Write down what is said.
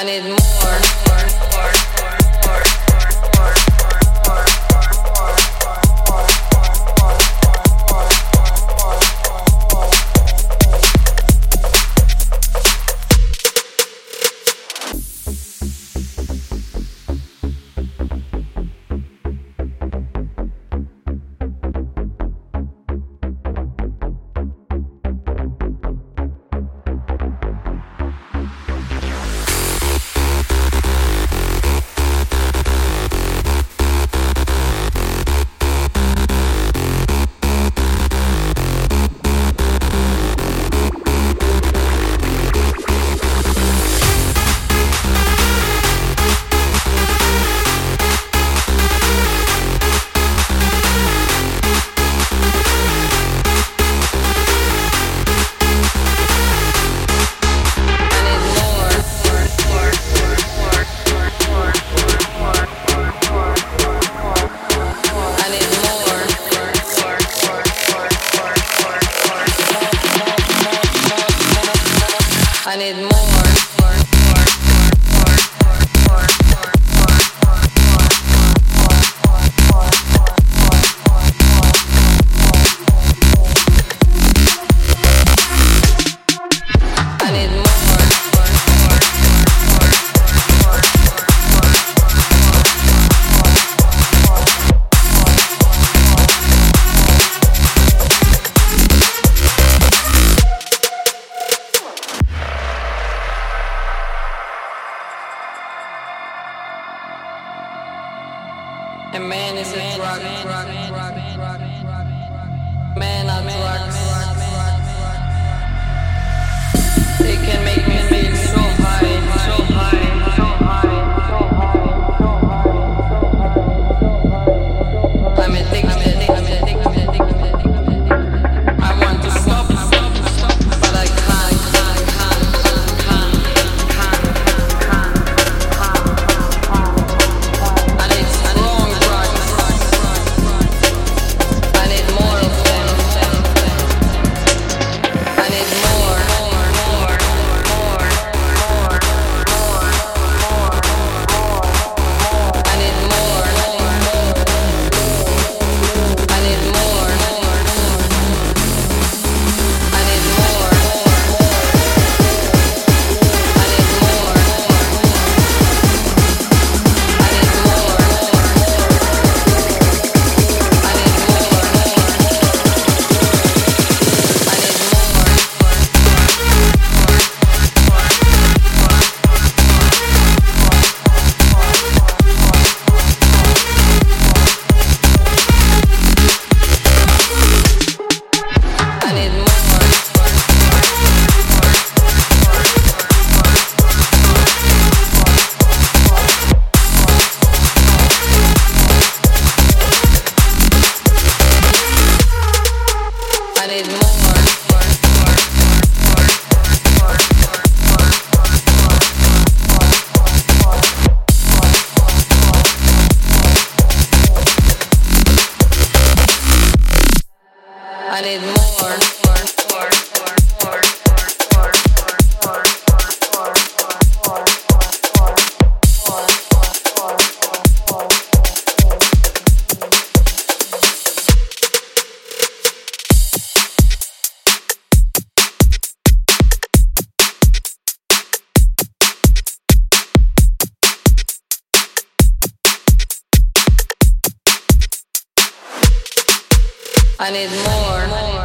I need more. I need more. I need. A man is a drug. Man, a drug. wanted more. I need more. I need more.